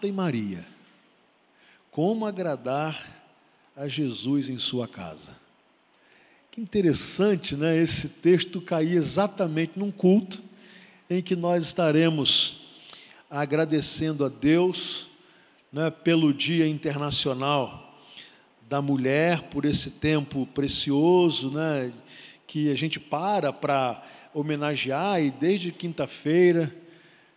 Marta e Maria. Como agradar a Jesus em sua casa. Que interessante, né? Esse texto cair exatamente num culto em que nós estaremos agradecendo a Deus né, pelo Dia Internacional da Mulher, por esse tempo precioso, né, que a gente para para homenagear, e desde quinta-feira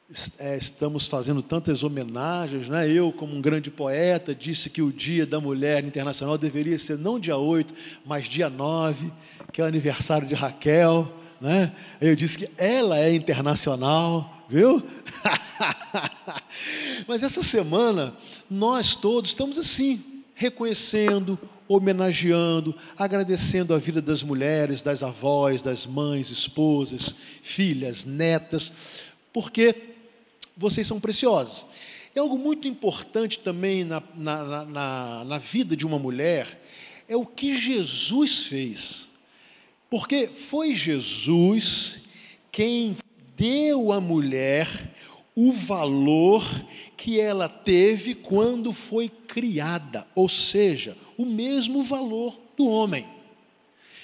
estamos fazendo tantas homenagens. Né? Eu, como um grande poeta, disse que o Dia da Mulher Internacional deveria ser não dia 8, mas dia 9, que é o aniversário de Raquel. Né? Eu disse que ela é internacional, viu? mas essa semana, nós todos estamos assim, reconhecendo, homenageando, agradecendo a vida das mulheres, das avós, das mães, esposas, filhas, netas, porque vocês são preciosos. É algo muito importante também na, na, na, na vida de uma mulher, é o que Jesus fez. Porque foi Jesus quem deu à mulher o valor que ela teve quando foi criada, ou seja, o mesmo valor do homem.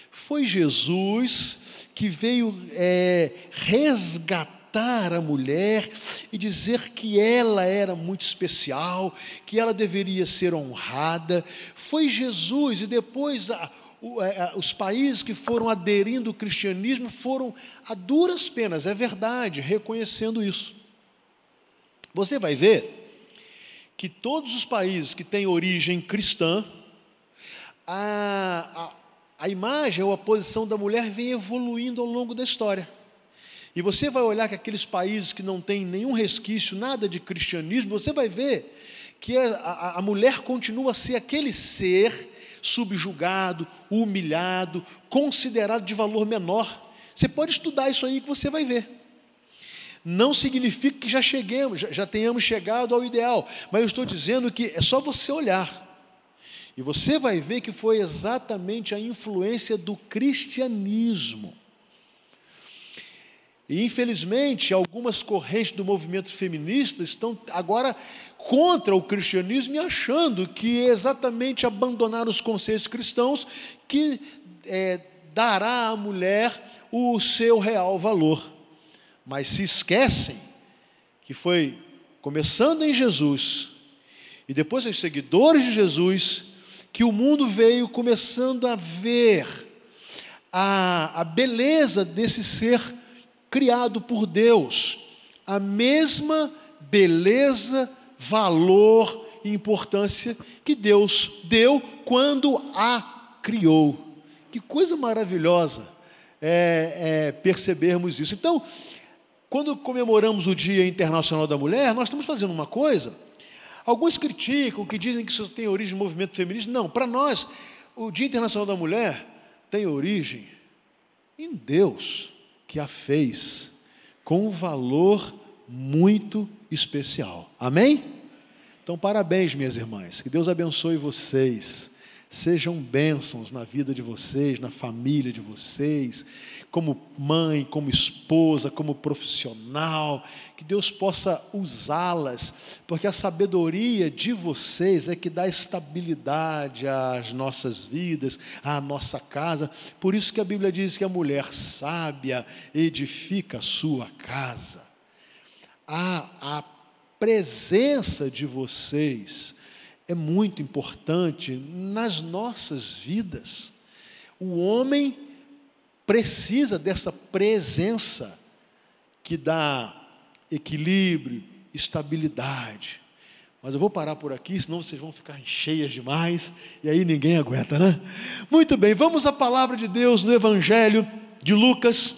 Foi Jesus que veio é, resgatar tratar a mulher e dizer que ela era muito especial, que ela deveria ser honrada. Foi Jesus, e depois a, a, os países que foram aderindo ao cristianismo foram a duras penas, é verdade, reconhecendo isso. Você vai ver que todos os países que têm origem cristã, a, a, a imagem ou a posição da mulher vem evoluindo ao longo da história. E você vai olhar que aqueles países que não têm nenhum resquício, nada de cristianismo, você vai ver que a, a, mulher continua a ser aquele ser subjugado, humilhado, considerado de valor menor. Você pode estudar isso aí que você vai ver. Não significa que já cheguemos, já, já tenhamos chegado ao ideal, mas eu estou dizendo que é só você olhar. E você vai ver que foi exatamente a influência do cristianismo e, infelizmente, algumas correntes do movimento feminista estão agora contra o cristianismo e achando que é exatamente abandonar os conceitos cristãos que é, dará à mulher o seu real valor. Mas se esquecem que foi começando em Jesus e depois os seguidores de Jesus que o mundo veio começando a ver a, a beleza desse ser criado por Deus, a mesma beleza, valor e importância que Deus deu quando a criou. Que coisa maravilhosa é, é percebermos isso. Então, quando comemoramos o Dia Internacional da Mulher, nós estamos fazendo uma coisa. Alguns criticam, que dizem que isso tem origem no movimento feminista. Não, para nós, o Dia Internacional da Mulher tem origem em Deus que a fez com um valor muito especial. Amém? Então, parabéns, minhas irmãs. Que Deus abençoe vocês. Sejam bênçãos na vida de vocês, na família de vocês, como mãe, como esposa, como profissional, que Deus possa usá-las, porque a sabedoria de vocês é que dá estabilidade às nossas vidas, à nossa casa. Por isso que a Bíblia diz que a mulher sábia edifica a sua casa. A, a presença de vocês é muito importante nas nossas vidas. O homem precisa dessa presença que dá equilíbrio, estabilidade. Mas eu vou parar por aqui, senão vocês vão ficar cheias demais e aí ninguém aguenta, né? Muito bem, vamos à palavra de Deus no Evangelho de Lucas,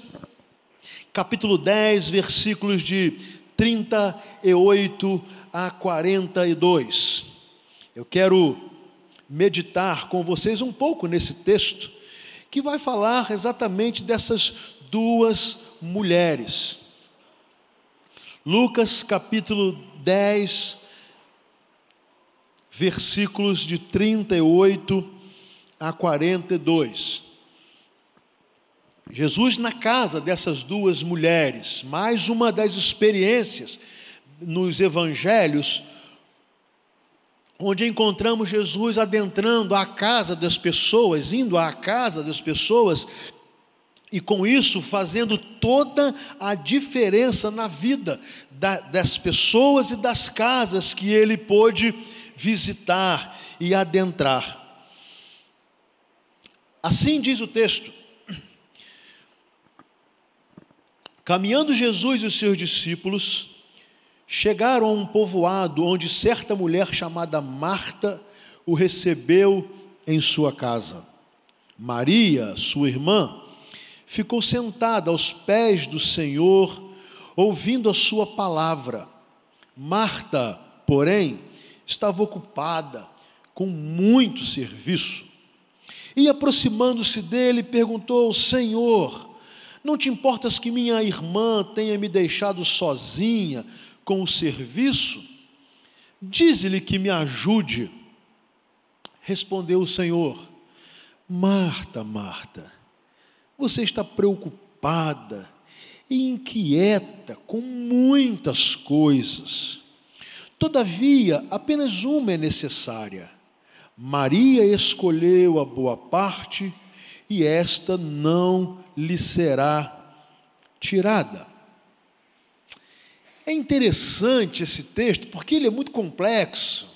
capítulo 10, versículos de 38 a 42. Eu quero meditar com vocês um pouco nesse texto, que vai falar exatamente dessas duas mulheres. Lucas capítulo 10, versículos de 38 a 42. Jesus na casa dessas duas mulheres, mais uma das experiências nos evangelhos onde encontramos Jesus adentrando a casa das pessoas, indo à casa das pessoas, e com isso fazendo toda a diferença na vida das pessoas e das casas que ele pôde visitar e adentrar. Assim diz o texto: Caminhando Jesus e os seus discípulos, chegaram a um povoado onde certa mulher chamada Marta o recebeu em sua casa. Maria, sua irmã, ficou sentada aos pés do Senhor, ouvindo a sua palavra. Marta, porém, estava ocupada com muito serviço. E aproximando-se dele, perguntou: Senhor, não te importas que minha irmã tenha me deixado sozinha com o serviço? Dize-lhe que me ajude. Respondeu o Senhor: Marta, Marta, você está preocupada e inquieta com muitas coisas. Todavia, apenas uma é necessária. Maria escolheu a boa parte e esta não lhe será tirada. É interessante esse texto porque ele é muito complexo.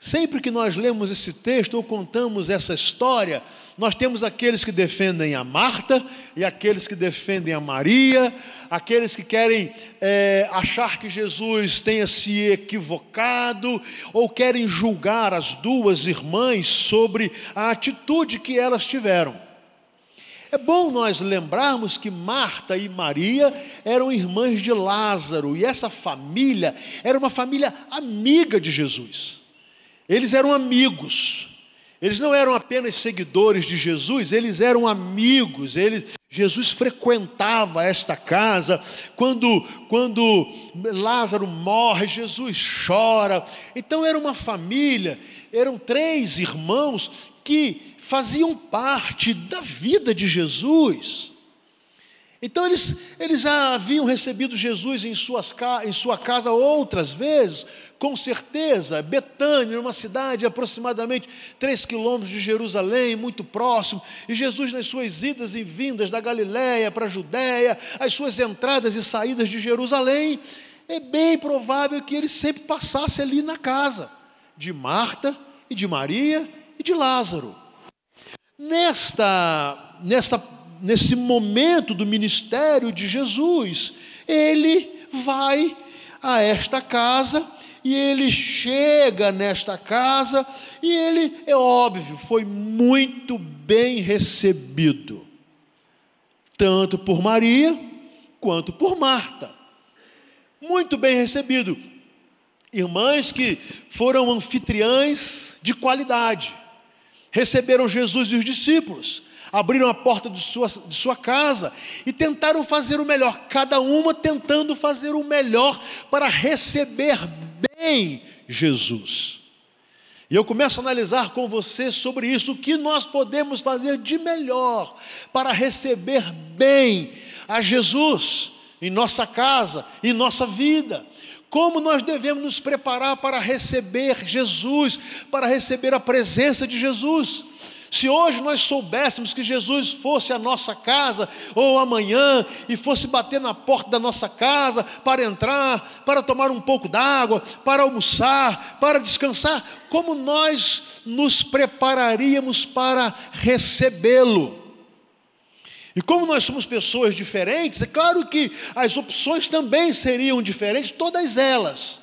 Sempre que nós lemos esse texto ou contamos essa história, nós temos aqueles que defendem a Marta e aqueles que defendem a Maria, aqueles que querem é, achar que Jesus tenha se equivocado ou querem julgar as duas irmãs sobre a atitude que elas tiveram. É bom nós lembrarmos que Marta e Maria eram irmãs de Lázaro e essa família era uma família amiga de Jesus. Eles eram amigos. Eles não eram apenas seguidores de Jesus, eles eram amigos. Eles, Jesus frequentava esta casa. Quando, quando Lázaro morre, Jesus chora. Então era uma família, eram três irmãos que faziam parte da vida de Jesus. Então eles, eles já haviam recebido Jesus em, suas, em sua casa outras vezes, com certeza. Betânia, uma cidade aproximadamente 3 quilômetros de Jerusalém, muito próximo. E Jesus, nas suas idas e vindas da Galiléia para a Judéia, as suas entradas e saídas de Jerusalém, é bem provável que ele sempre passasse ali na casa de Marta e de Maria e de Lázaro. Nesta, nesta nesse momento do ministério de Jesus, ele vai a esta casa e ele chega nesta casa e ele, é óbvio, foi muito bem recebido, tanto por Maria quanto por Marta. Muito bem recebido. Irmãs que foram anfitriãs de qualidade, receberam Jesus e os discípulos abriram a porta de sua, de sua casa e tentaram fazer o melhor, cada uma tentando fazer o melhor para receber bem Jesus. E eu começo a analisar com você sobre isso, o que nós podemos fazer de melhor para receber bem a Jesus em nossa casa, em nossa vida. Como nós devemos nos preparar para receber Jesus, para receber a presença de Jesus. Se hoje nós soubéssemos que Jesus fosse à nossa casa, ou amanhã, e fosse bater na porta da nossa casa para entrar, para tomar um pouco d'água, para almoçar, para descansar, como nós nos prepararíamos para recebê-lo? E como nós somos pessoas diferentes, é claro que as opções também seriam diferentes, todas elas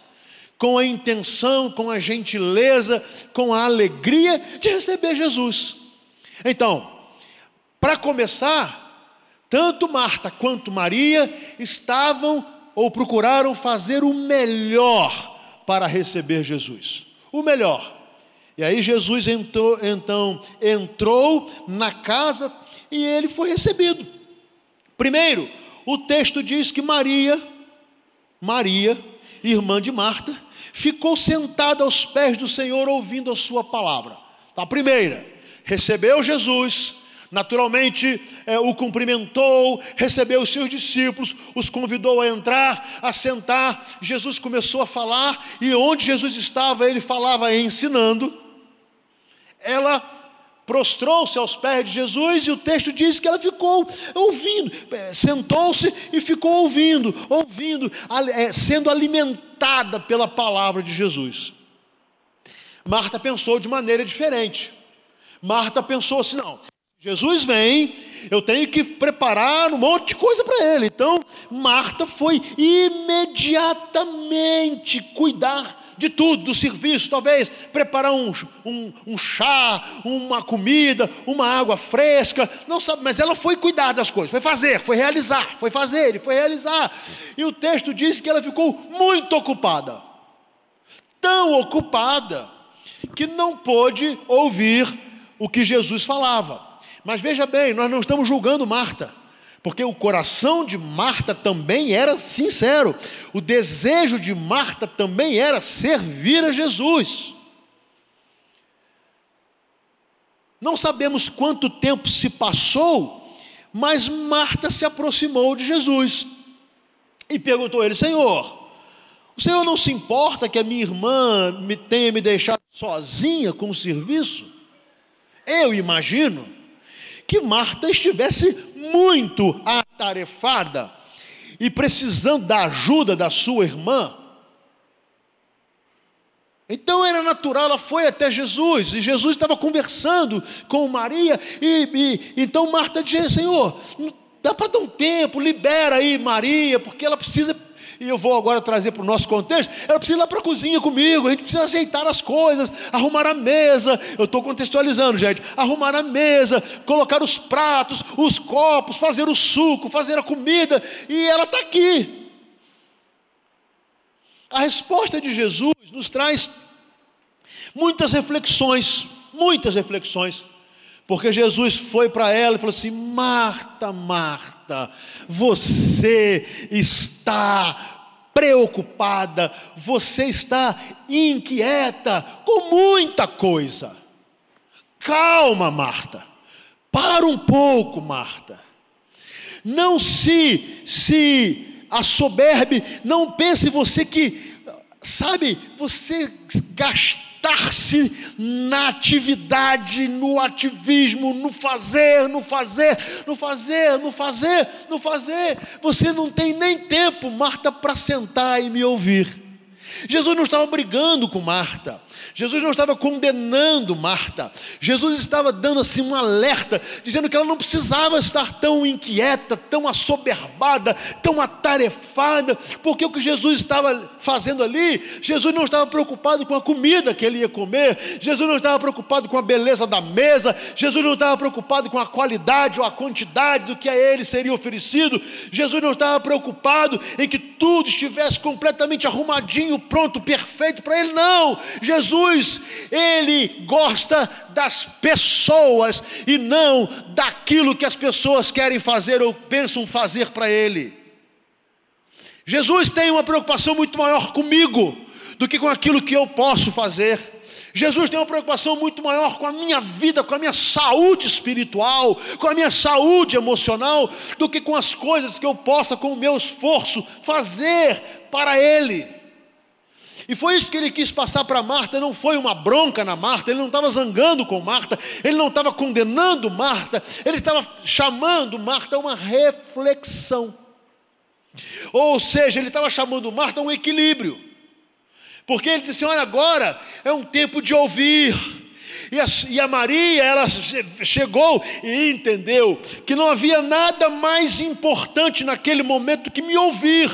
com a intenção, com a gentileza, com a alegria de receber Jesus. Então, para começar, tanto Marta quanto Maria estavam ou procuraram fazer o melhor para receber Jesus. O melhor. E aí Jesus entrou, então entrou na casa e ele foi recebido. Primeiro, o texto diz que Maria, Maria, irmã de Marta, ficou sentada aos pés do Senhor ouvindo a sua palavra. Tá, primeira, recebeu Jesus, Naturalmente, é, o cumprimentou, recebeu os seus discípulos, os convidou a entrar, a sentar. Jesus começou a falar, e onde Jesus estava, ele falava ensinando. Ela prostrou-se aos pés de Jesus, e o texto diz que ela ficou ouvindo, é, sentou-se e ficou ouvindo, ouvindo, é, sendo alimentada pela palavra de Jesus. Marta pensou de maneira diferente. Marta pensou assim: não, Jesus vem, eu tenho que preparar um monte de coisa para ele. Então, Marta foi imediatamente cuidar de tudo, do serviço, talvez preparar um, um, um, chá, uma comida, uma água fresca, não sabe, mas ela foi cuidar das coisas, foi fazer, foi realizar, foi fazer e foi realizar. E o texto diz que ela ficou muito ocupada, tão ocupada, que não pôde ouvir o que Jesus falava. Mas veja bem, nós não estamos julgando Marta, porque o coração de Marta também era sincero, o desejo de Marta também era servir a Jesus. Não sabemos quanto tempo se passou, mas Marta se aproximou de Jesus e perguntou a ele: Senhor, o Senhor não se importa que a minha irmã me tenha me deixado sozinha com o serviço? Eu imagino que Marta estivesse muito atarefada e precisando da ajuda da sua irmã. Então era natural, ela foi até Jesus, e Jesus estava conversando com Maria, e, e então Marta disse: Senhor, dá para dar um tempo, libera aí Maria, porque ela precisa e eu vou agora trazer para o nosso contexto, ela precisa ir lá para a cozinha comigo, a gente precisa ajeitar as coisas, arrumar a mesa, eu estou contextualizando, gente, arrumar a mesa, colocar os pratos, os copos, fazer o suco, fazer a comida, e ela está aqui. A resposta de Jesus nos traz muitas reflexões, muitas reflexões. Porque Jesus foi para ela e falou assim: Marta, Marta, você está preocupada, você está inquieta com muita coisa. Calma, Marta. Para um pouco, Marta. Não se se assoberbe, não pense você que sabe, você gastou gastar-se na atividade, no ativismo, no fazer, no fazer, no fazer, no fazer, no fazer. Você não tem nem tempo, Marta, para sentar e me ouvir. Jesus não estava brigando com Marta, Jesus não estava condenando Marta, Jesus estava dando assim um alerta, dizendo que ela não precisava estar tão inquieta, tão assoberbada, tão atarefada, porque o que Jesus estava fazendo ali, Jesus não estava preocupado com a comida que ele ia comer, Jesus não estava preocupado com a beleza da mesa, Jesus não estava preocupado com a qualidade ou a quantidade do que a ele seria oferecido, Jesus não estava preocupado em que tudo estivesse completamente arrumadinho pronto, perfeito para ele, não. Jesus, ele gosta das pessoas e não daquilo que as pessoas querem fazer ou pensam fazer para ele. Jesus tem uma preocupação muito maior comigo do que com aquilo que eu posso fazer. Jesus tem uma preocupação muito maior com a minha vida, com a minha saúde espiritual, com a minha saúde emocional, do que com as coisas que eu possa, com o meu esforço, fazer para Ele. E foi isso que ele quis passar para Marta, não foi uma bronca na Marta, ele não estava zangando com Marta, ele não estava condenando Marta, ele estava chamando Marta a uma reflexão. Ou seja, ele estava chamando Marta a um equilíbrio. Porque ele disse assim: olha, agora é um tempo de ouvir. E a, e a, Maria, ela chegou e entendeu que não havia nada mais importante naquele momento que me ouvir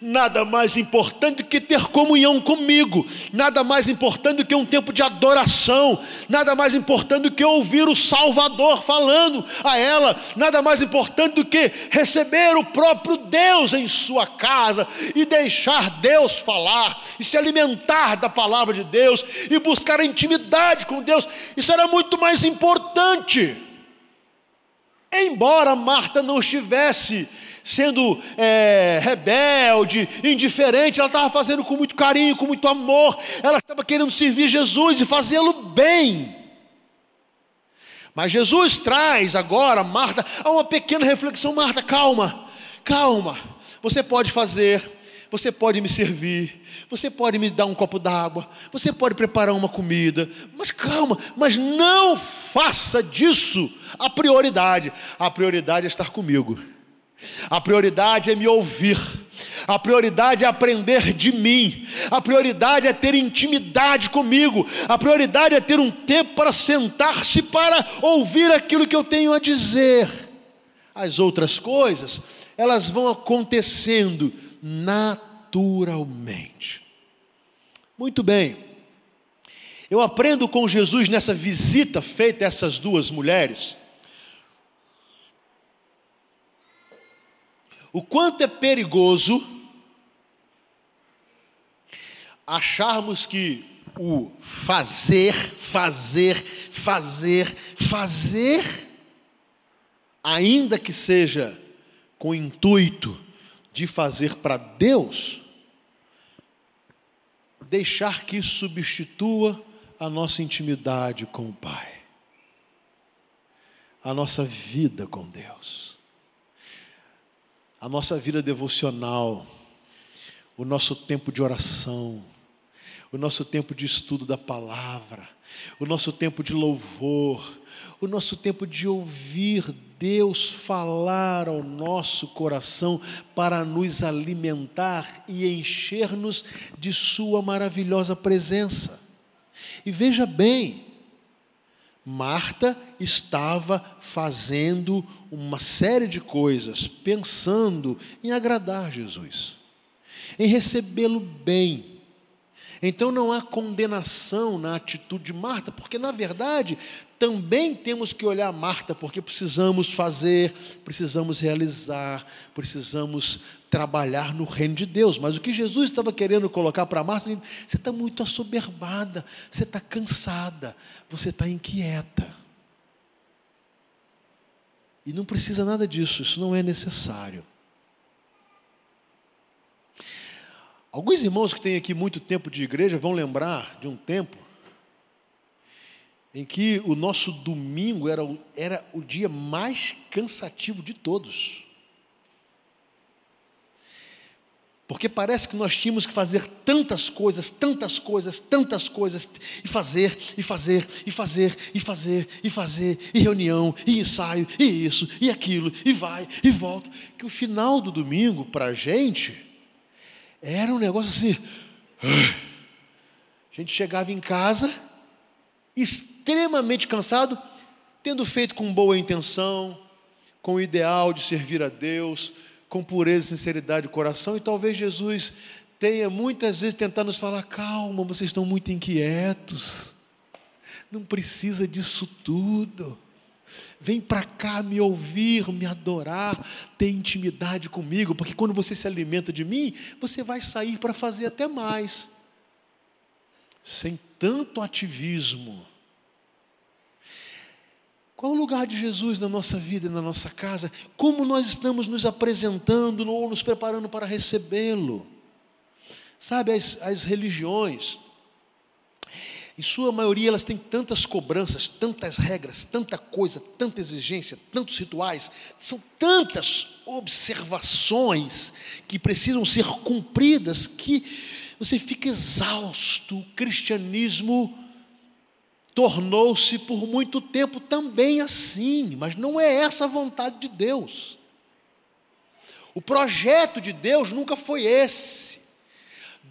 nada mais importante do que ter comunhão comigo, nada mais importante do que um tempo de adoração, nada mais importante do que ouvir o Salvador falando a ela, nada mais importante do que receber o próprio Deus em sua casa e deixar Deus falar e se alimentar da palavra de Deus e buscar a intimidade com Deus. Isso era muito mais importante. Embora Marta não estivesse sendo é, rebelde, indiferente, ela estava fazendo com muito carinho, com muito amor, ela estava querendo servir Jesus e fazê-lo bem. Mas Jesus traz agora, Marta, a uma pequena reflexão. Marta, calma, calma. Você pode fazer, você pode me servir, você pode me dar um copo d'água, você pode preparar uma comida, mas calma, mas não faça disso a prioridade. A prioridade é estar comigo. A prioridade é me ouvir. A prioridade é aprender de mim. A prioridade é ter intimidade comigo. A prioridade é ter um tempo para sentar-se para ouvir aquilo que eu tenho a dizer. As outras coisas, elas vão acontecendo naturalmente. Muito bem. Eu aprendo com Jesus nessa visita feita a essas duas mulheres o quanto é perigoso acharmos que o fazer, fazer, fazer, fazer, ainda que seja com o intuito de fazer para Deus, deixar que isso substitua a nossa intimidade com o Pai, a nossa vida com Deus a nossa vida devocional, o nosso tempo de oração, o nosso tempo de estudo da palavra, o nosso tempo de louvor, o nosso tempo de ouvir Deus falar ao nosso coração para nos alimentar e encher-nos de Sua maravilhosa presença. E veja bem, Marta estava fazendo uma série de coisas, pensando em agradar Jesus, em recebê-lo bem. Então não há condenação na atitude de Marta, porque na verdade também temos que olhar Marta, porque precisamos fazer, precisamos realizar, precisamos trabalhar no reino de Deus. Mas o que Jesus estava querendo colocar para Marta, você está muito assoberbada, você está cansada, você está inquieta. E não precisa nada disso, isso não é necessário. Alguns irmãos que têm aqui muito tempo de igreja vão lembrar de um tempo em que o nosso domingo era, era o dia mais cansativo de todos. Porque parece que nós tínhamos que fazer tantas coisas, tantas coisas, tantas coisas, e fazer, e fazer, e fazer, e fazer, e fazer, e reunião, e ensaio, e isso, e aquilo, e vai, e volta, que o final do domingo, para a gente, era um negócio assim. A gente chegava em casa, extremamente cansado, tendo feito com boa intenção, com o ideal de servir a Deus, com pureza e sinceridade de coração, e talvez Jesus tenha muitas vezes tentado nos falar: calma, vocês estão muito inquietos, não precisa disso tudo. Vem para cá me ouvir, me adorar, ter intimidade comigo, porque quando você se alimenta de mim, você vai sair para fazer até mais. Sem tanto ativismo, qual o lugar de Jesus na nossa vida e na nossa casa? Como nós estamos nos apresentando ou nos preparando para recebê-lo? Sabe, as, as religiões, em sua maioria, elas têm tantas cobranças, tantas regras, tanta coisa, tanta exigência, tantos rituais, são tantas observações que precisam ser cumpridas que você fica exausto. O cristianismo tornou-se por muito tempo também assim, mas não é essa a vontade de Deus. O projeto de Deus nunca foi esse.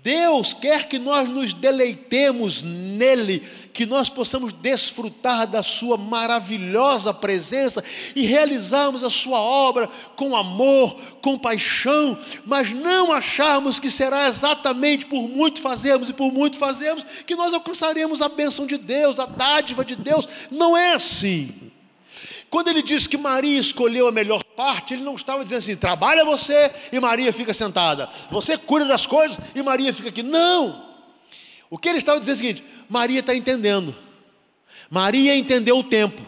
Deus quer que nós nos deleitemos nele, que nós possamos desfrutar da Sua maravilhosa presença e realizarmos a Sua obra com amor, com paixão, mas não acharmos que será exatamente por muito fazermos e por muito fazermos que nós alcançaremos a bênção de Deus, a dádiva de Deus. Não é assim. Quando ele disse que Maria escolheu a melhor parte, ele não estava dizendo assim: trabalha você e Maria fica sentada, você cuida das coisas e Maria fica aqui. Não! O que ele estava dizendo é o seguinte: Maria está entendendo, Maria entendeu o tempo,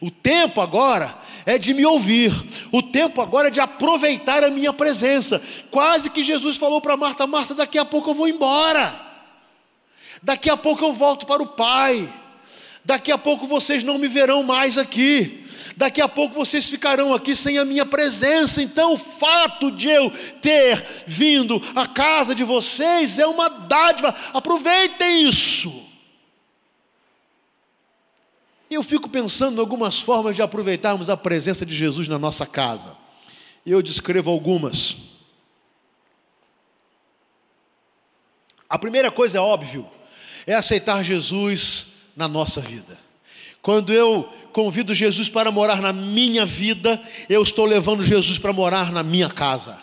o tempo agora é de me ouvir, o tempo agora é de aproveitar a minha presença. Quase que Jesus falou para Marta: Marta, daqui a pouco eu vou embora, daqui a pouco eu volto para o Pai. Daqui a pouco vocês não me verão mais aqui. Daqui a pouco vocês ficarão aqui sem a minha presença. Então, o fato de eu ter vindo à casa de vocês é uma dádiva. Aproveitem isso. E eu fico pensando em algumas formas de aproveitarmos a presença de Jesus na nossa casa. E eu descrevo algumas. A primeira coisa é óbvio, é aceitar Jesus na nossa vida. Quando eu convido Jesus para morar na minha vida, eu estou levando Jesus para morar na minha casa.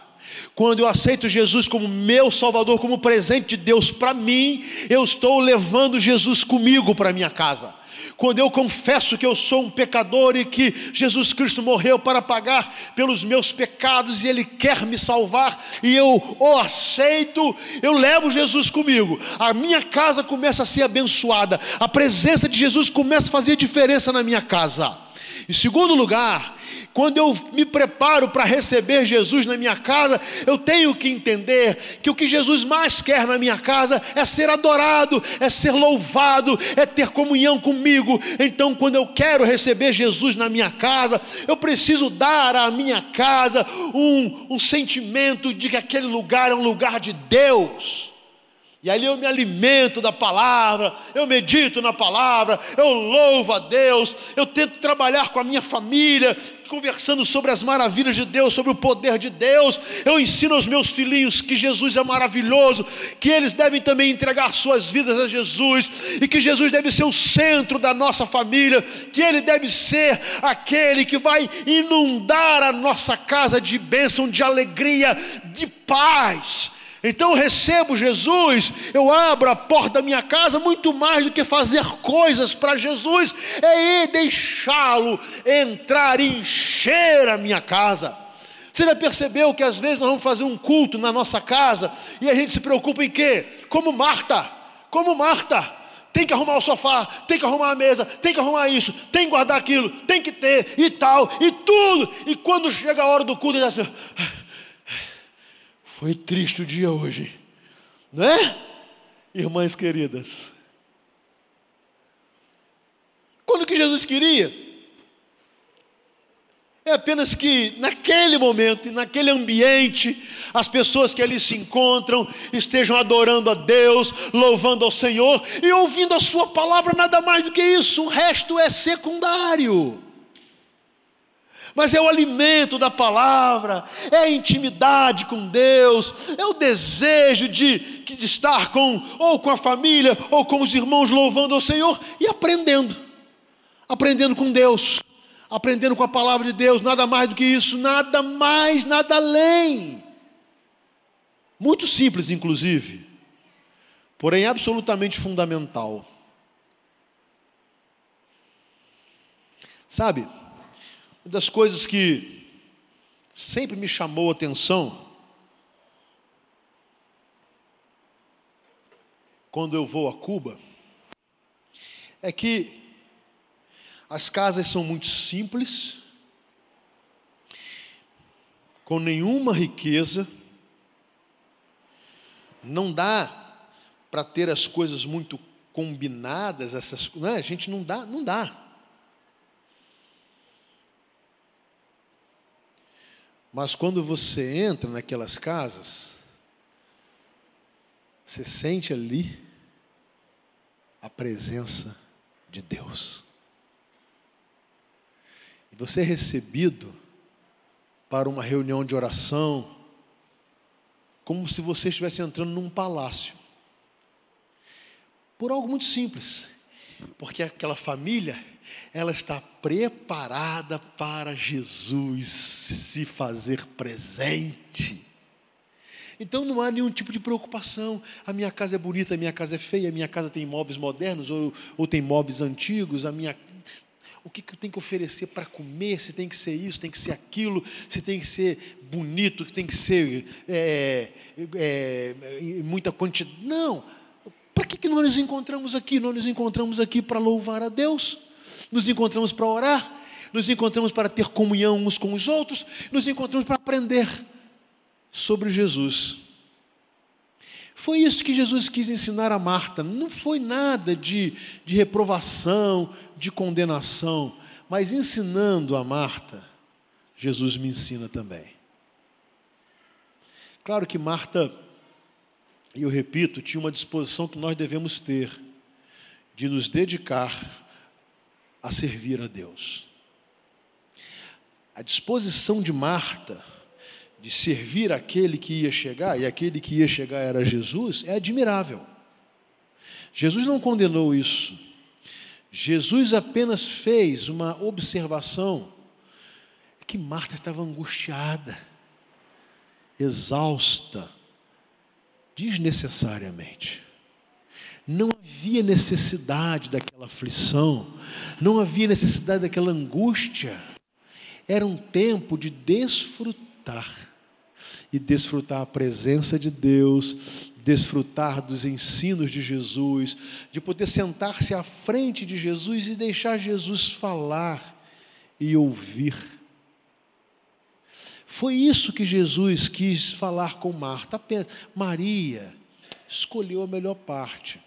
Quando eu aceito Jesus como meu Salvador, como presente de Deus para mim, eu estou levando Jesus comigo para minha casa quando eu confesso que eu sou um pecador e que Jesus Cristo morreu para pagar pelos meus pecados e Ele quer me salvar e eu o aceito, eu levo Jesus comigo. A minha casa começa a ser abençoada, a presença de Jesus começa a fazer diferença na minha casa. Em segundo lugar, quando eu me preparo para receber Jesus na minha casa, eu tenho que entender que o que Jesus mais quer na minha casa é ser adorado, é ser louvado, é ter comunhão comigo. Então, quando eu quero receber Jesus na minha casa, eu preciso dar à minha casa um, um sentimento de que aquele lugar é um lugar de Deus. E ali eu me alimento da palavra, eu medito na palavra, eu louvo a Deus, eu tento trabalhar com a minha família, conversando sobre as maravilhas de Deus, sobre o poder de Deus. Eu ensino aos meus filhinhos que Jesus é maravilhoso, que eles devem também entregar suas vidas a Jesus e que Jesus deve ser o centro da nossa família, que ele deve ser aquele que vai inundar a nossa casa de bênção, de alegria, de paz então eu recebo Jesus, eu abro a porta da minha casa muito mais do que fazer coisas para Jesus, é deixá-lo entrar e encher a minha casa. Você já percebeu que às vezes nós vamos fazer um culto na nossa casa e a gente se preocupa em quê? Como Marta, como Marta, tem que arrumar o sofá, tem que arrumar a mesa, tem que arrumar isso, tem que guardar aquilo, tem que ter e tal, e tudo. E quando chega a hora do culto, ele diz assim foi triste o dia hoje, não é? Irmãs queridas. Quando que Jesus queria? É apenas que naquele momento, naquele ambiente, as pessoas que ali se encontram estejam adorando a Deus, louvando ao Senhor e ouvindo a Sua palavra, nada mais do que isso, o resto é secundário mas é o alimento da palavra, é a intimidade com Deus, é o desejo de, de estar com, ou com a família, ou com os irmãos louvando ao Senhor e aprendendo, aprendendo com Deus, aprendendo com a palavra de Deus, nada mais do que isso, nada mais, nada além. Muito simples, inclusive, porém absolutamente fundamental. Sabe? Uma das coisas que sempre me chamou a atenção quando eu vou a Cuba é que as casas são muito simples, com nenhuma riqueza, não dá para ter as coisas muito combinadas, essas, né? a gente não dá, não dá. Mas quando você entra naquelas casas, você sente ali a presença de Deus. E você é recebido para uma reunião de oração, como se você estivesse entrando num palácio. Por algo muito simples, porque aquela família ela está preparada para Jesus se fazer presente. Então não há nenhum tipo de preocupação. A minha casa é bonita, a minha casa é feia, a minha casa tem móveis modernos ou, ou tem móveis antigos, a minha o que, que eu tenho que oferecer para comer, se tem que ser isso, tem que ser aquilo, se tem que ser bonito, se tem que ser é, é, muita quantidade. Não. Para que, que nós nos encontramos aqui? Nós nos encontramos aqui para louvar a Deus nos encontramos para orar, nos encontramos para ter comunhão uns com os outros, nos encontramos para aprender sobre Jesus. Foi isso que Jesus quis ensinar a Marta. Não foi nada de, de reprovação, de condenação, mas ensinando a Marta, Jesus me ensina também. Claro que Marta, e eu repito, tinha uma disposição que nós devemos ter de nos dedicar a servir a Deus. A disposição de Marta de servir aquele que ia chegar, e aquele que ia chegar era Jesus, é admirável. Jesus não condenou isso. Jesus apenas fez uma observação que Marta estava angustiada, exausta, desnecessariamente. Não havia necessidade daquela aflição, não havia necessidade daquela angústia. Era um tempo de desfrutar e desfrutar a presença de Deus, desfrutar dos ensinos de Jesus, de poder sentar-se à frente de Jesus e deixar Jesus falar e ouvir. Foi isso que Jesus quis falar com Marta. Maria escolheu a melhor parte.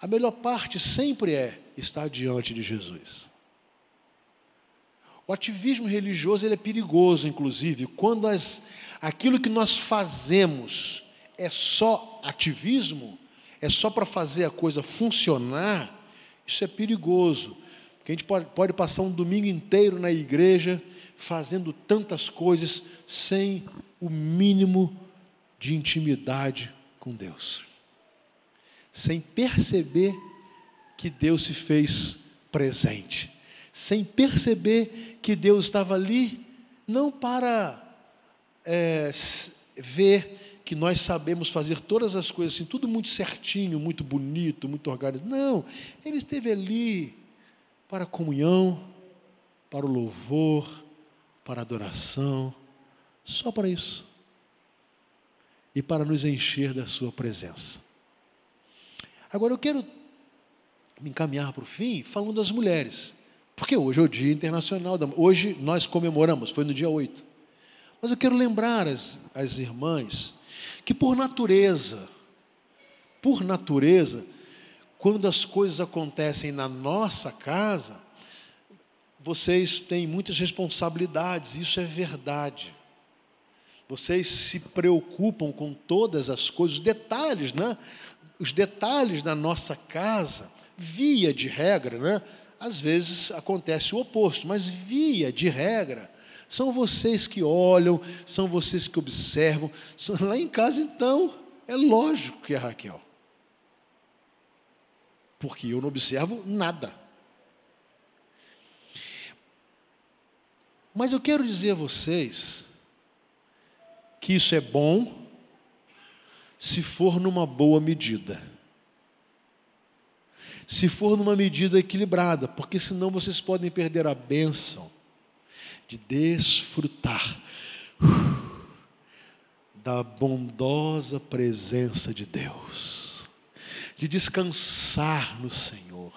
A melhor parte sempre é estar diante de Jesus. O ativismo religioso ele é perigoso, inclusive, quando as, aquilo que nós fazemos é só ativismo, é só para fazer a coisa funcionar, isso é perigoso. Porque a gente pode, pode passar um domingo inteiro na igreja fazendo tantas coisas sem o mínimo de intimidade com Deus, sem perceber que Deus se fez presente sem perceber que Deus estava ali, não para é, ver que nós sabemos fazer todas as coisas assim, tudo muito certinho, muito bonito, muito organizado. Não, Ele esteve ali para a comunhão, para o louvor, para adoração, só para isso. E para nos encher da Sua presença. Agora eu quero me encaminhar para o fim falando das mulheres. Porque hoje é o Dia Internacional da Hoje nós comemoramos, foi no dia 8. Mas eu quero lembrar as, as irmãs que, por natureza, por natureza, quando as coisas acontecem na nossa casa, vocês têm muitas responsabilidades, isso é verdade. Vocês se preocupam com todas as coisas, os detalhes, né? Os detalhes da nossa casa, via de regra, né? Às vezes acontece o oposto, mas via de regra, são vocês que olham, são vocês que observam. Lá em casa, então, é lógico que é Raquel. Porque eu não observo nada. Mas eu quero dizer a vocês que isso é bom se for numa boa medida. Se for numa medida equilibrada, porque senão vocês podem perder a bênção de desfrutar da bondosa presença de Deus, de descansar no Senhor,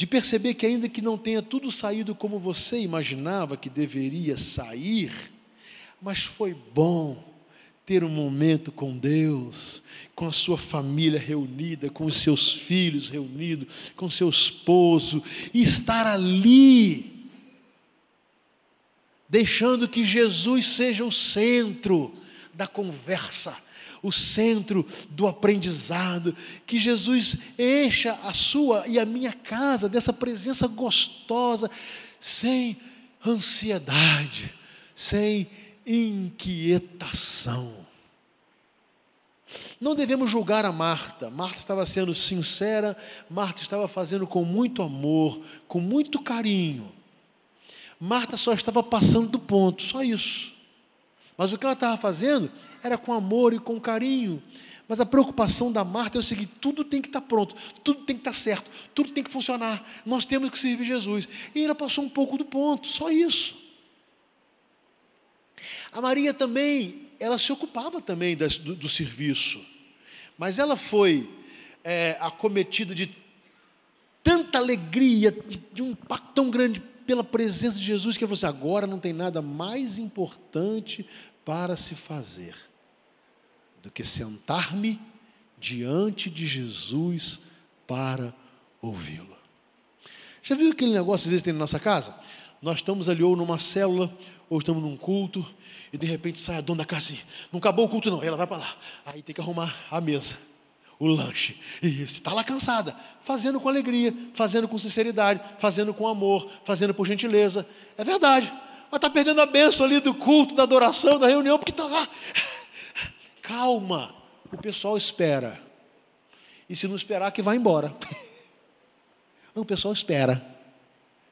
de perceber que, ainda que não tenha tudo saído como você imaginava que deveria sair, mas foi bom ter um momento com Deus, com a sua família reunida, com os seus filhos reunidos, com seu esposo, e estar ali, deixando que Jesus seja o centro da conversa, o centro do aprendizado, que Jesus encha a sua e a minha casa dessa presença gostosa, sem ansiedade, sem inquietação. Não devemos julgar a Marta. Marta estava sendo sincera, Marta estava fazendo com muito amor, com muito carinho. Marta só estava passando do ponto, só isso. Mas o que ela estava fazendo era com amor e com carinho. Mas a preocupação da Marta é o seguinte: tudo tem que estar pronto, tudo tem que estar certo, tudo tem que funcionar. Nós temos que servir Jesus. E ela passou um pouco do ponto, só isso. A Maria também, ela se ocupava também das, do, do, serviço, mas ela foi é, acometida de tanta alegria, de, de um impacto tão grande pela presença de Jesus, que ela falou assim: agora não tem nada mais importante para se fazer do que sentar-me diante de Jesus para ouvi-lo. Já viu aquele negócio às vezes tem na nossa casa? Nós estamos ali ou numa célula, ou estamos num culto, e de repente sai a dona da casa assim, não acabou o culto não, ela vai para lá. Aí tem que arrumar a mesa, o lanche. E está lá cansada, fazendo com alegria, fazendo com sinceridade, fazendo com amor, fazendo por gentileza. É verdade. Mas está perdendo a bênção ali do culto, da adoração, da reunião, porque está lá. Calma, o pessoal espera. E se não esperar, que vai embora. O pessoal espera.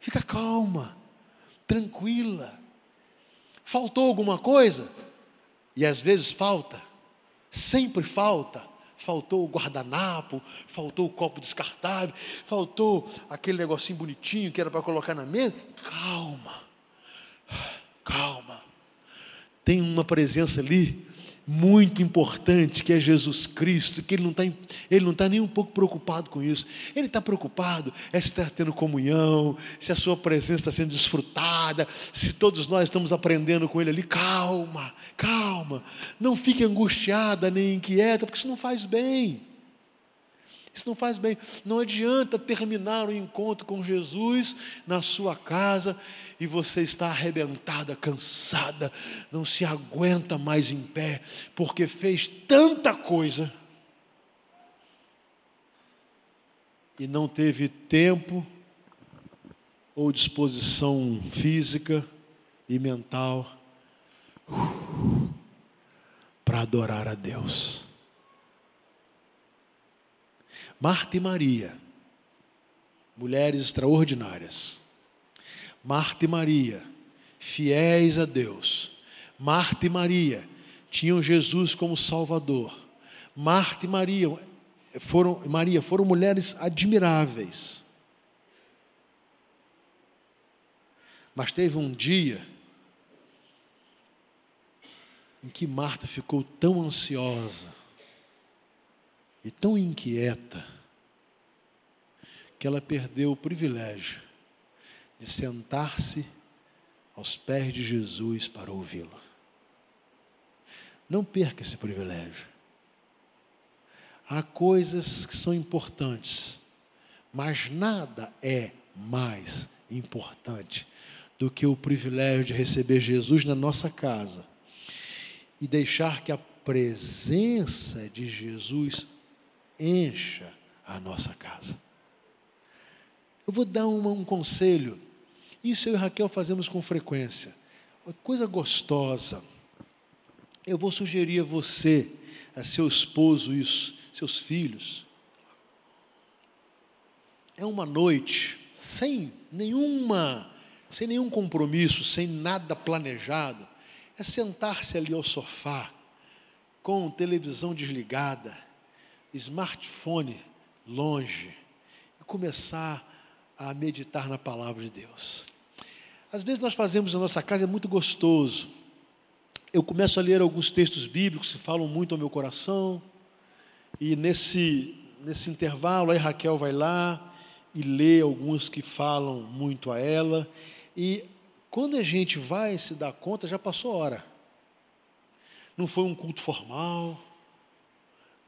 Fica calma, tranquila. Faltou alguma coisa? E às vezes falta, sempre falta. Faltou o guardanapo, faltou o copo descartável, faltou aquele negocinho bonitinho que era para colocar na mesa. Calma, calma. Tem uma presença ali muito importante, que é Jesus Cristo, que ele não está ele não está nem um pouco preocupado com isso. Ele está preocupado é se está tendo comunhão, se a sua presença está sendo desfrutada, se todos nós estamos aprendendo com ele ali. Calma, calma. Não fique angustiada nem inquieta, porque isso não faz bem. Isso não faz bem. Não adianta terminar o encontro com Jesus na sua casa e você está arrebentada, cansada, não se aguenta mais em pé, porque fez tanta coisa e não teve tempo ou disposição física e mental para adorar a Deus. Marta e Maria, mulheres extraordinárias. Marta e Maria, fiéis a Deus. Marta e Maria tinham Jesus como Salvador. Marta e Maria foram, Maria foram mulheres admiráveis. Mas teve um dia em que Marta ficou tão ansiosa, e tão inquieta que ela perdeu o privilégio de sentar-se aos pés de Jesus para ouvi-lo. Não perca esse privilégio. Há coisas que são importantes, mas nada é mais importante do que o privilégio de receber Jesus na nossa casa e deixar que a presença de Jesus encha a nossa casa. Eu vou dar uma, um conselho. Isso eu e Raquel fazemos com frequência. Uma coisa gostosa. Eu vou sugerir a você, a seu esposo, isso, seus filhos. É uma noite sem nenhuma, sem nenhum compromisso, sem nada planejado. É sentar-se ali ao sofá, com televisão desligada smartphone longe e começar a meditar na palavra de Deus. Às vezes nós fazemos na nossa casa, é muito gostoso. Eu começo a ler alguns textos bíblicos que falam muito ao meu coração, e nesse, nesse intervalo, aí Raquel vai lá e lê alguns que falam muito a ela, e quando a gente vai se dar conta, já passou a hora. Não foi um culto formal,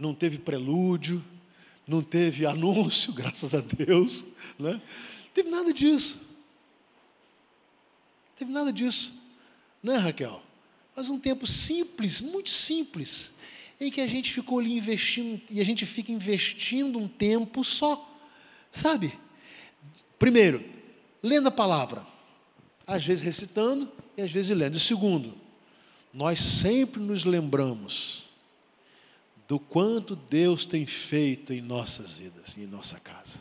não teve prelúdio, não teve anúncio, graças a Deus, né? não teve nada disso. Não teve nada disso, não é, Raquel? Mas um tempo simples, muito simples, em que a gente ficou ali investindo, e a gente fica investindo um tempo só, sabe? Primeiro, lendo a palavra, às vezes recitando e às vezes lendo. E segundo, nós sempre nos lembramos do quanto Deus tem feito em nossas vidas em nossa casa.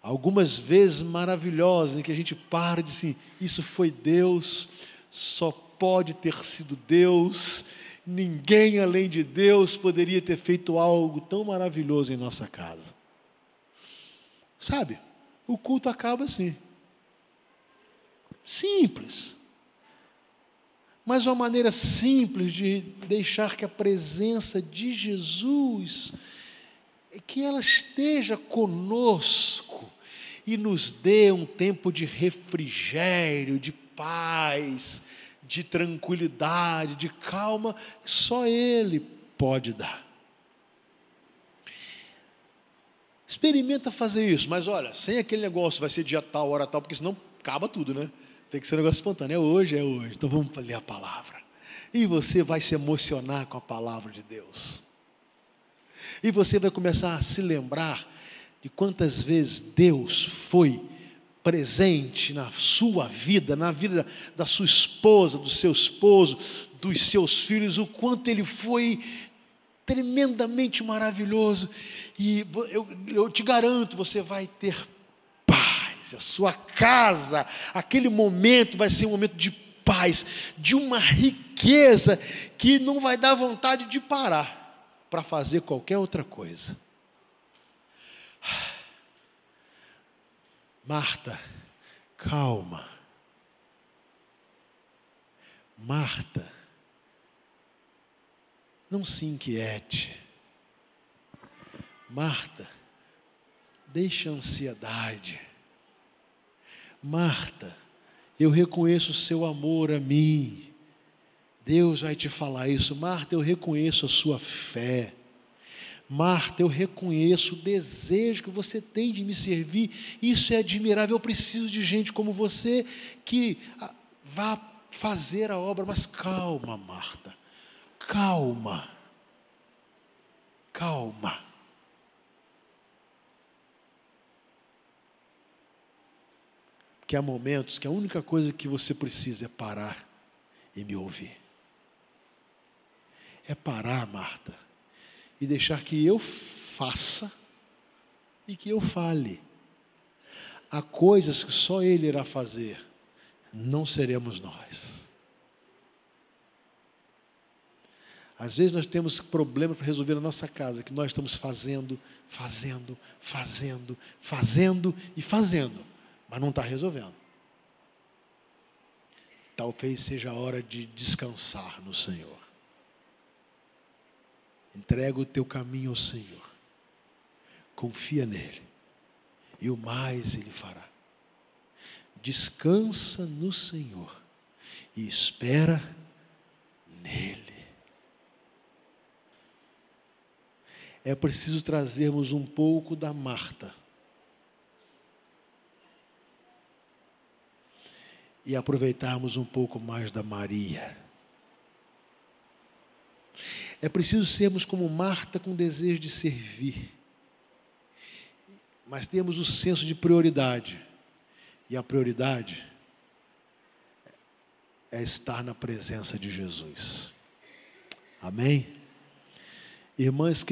Algumas vezes maravilhosas em que a gente para de assim, isso foi Deus, só pode ter sido Deus, ninguém além de Deus poderia ter feito algo tão maravilhoso em nossa casa. Sabe, o culto acaba assim. Simples mas uma maneira simples de deixar que a presença de Jesus, que ela esteja conosco e nos dê um tempo de refrigério, de paz, de tranquilidade, de calma, só Ele pode dar. Experimenta fazer isso, mas olha, sem aquele negócio, vai ser dia tal, hora tal, porque senão acaba tudo, né? Tem que ser um negócio espontâneo. É hoje, é hoje. Então vamos ler a palavra. E você vai se emocionar com a palavra de Deus. E você vai começar a se lembrar de quantas vezes Deus foi presente na sua vida, na vida da sua esposa, do seu esposo, dos seus filhos, o quanto ele foi tremendamente maravilhoso. E eu, eu te garanto, você vai ter a sua casa, aquele momento vai ser um momento de paz, de uma riqueza que não vai dar vontade de parar para fazer qualquer outra coisa. Marta, calma. Marta, não se inquiete. Marta, deixa a ansiedade. Marta, eu reconheço o seu amor a mim. Deus vai te falar isso. Marta, eu reconheço a sua fé. Marta, eu reconheço o desejo que você tem de me servir. Isso é admirável. Eu preciso de gente como você que ah, vá fazer a obra. Mas calma, Marta. Calma. Calma. Porque há momentos que a única coisa que você precisa é parar e me ouvir é parar, Marta, e deixar que eu faça e que eu fale. Há coisas que só Ele irá fazer, não seremos nós. Às vezes nós temos problemas para resolver na nossa casa, que nós estamos fazendo, fazendo, fazendo, fazendo e fazendo, mas não está resolvendo. Talvez seja a hora de descansar no Senhor. Entrega o teu caminho ao Senhor. Confia nele. E o mais ele fará. Descansa no Senhor e espera nele. É preciso trazermos um pouco da Marta. E aproveitarmos um pouco mais da Maria. É preciso sermos como Marta com desejo de servir. Mas temos o senso de prioridade. E a prioridade é estar na presença de Jesus. Amém? Irmãs que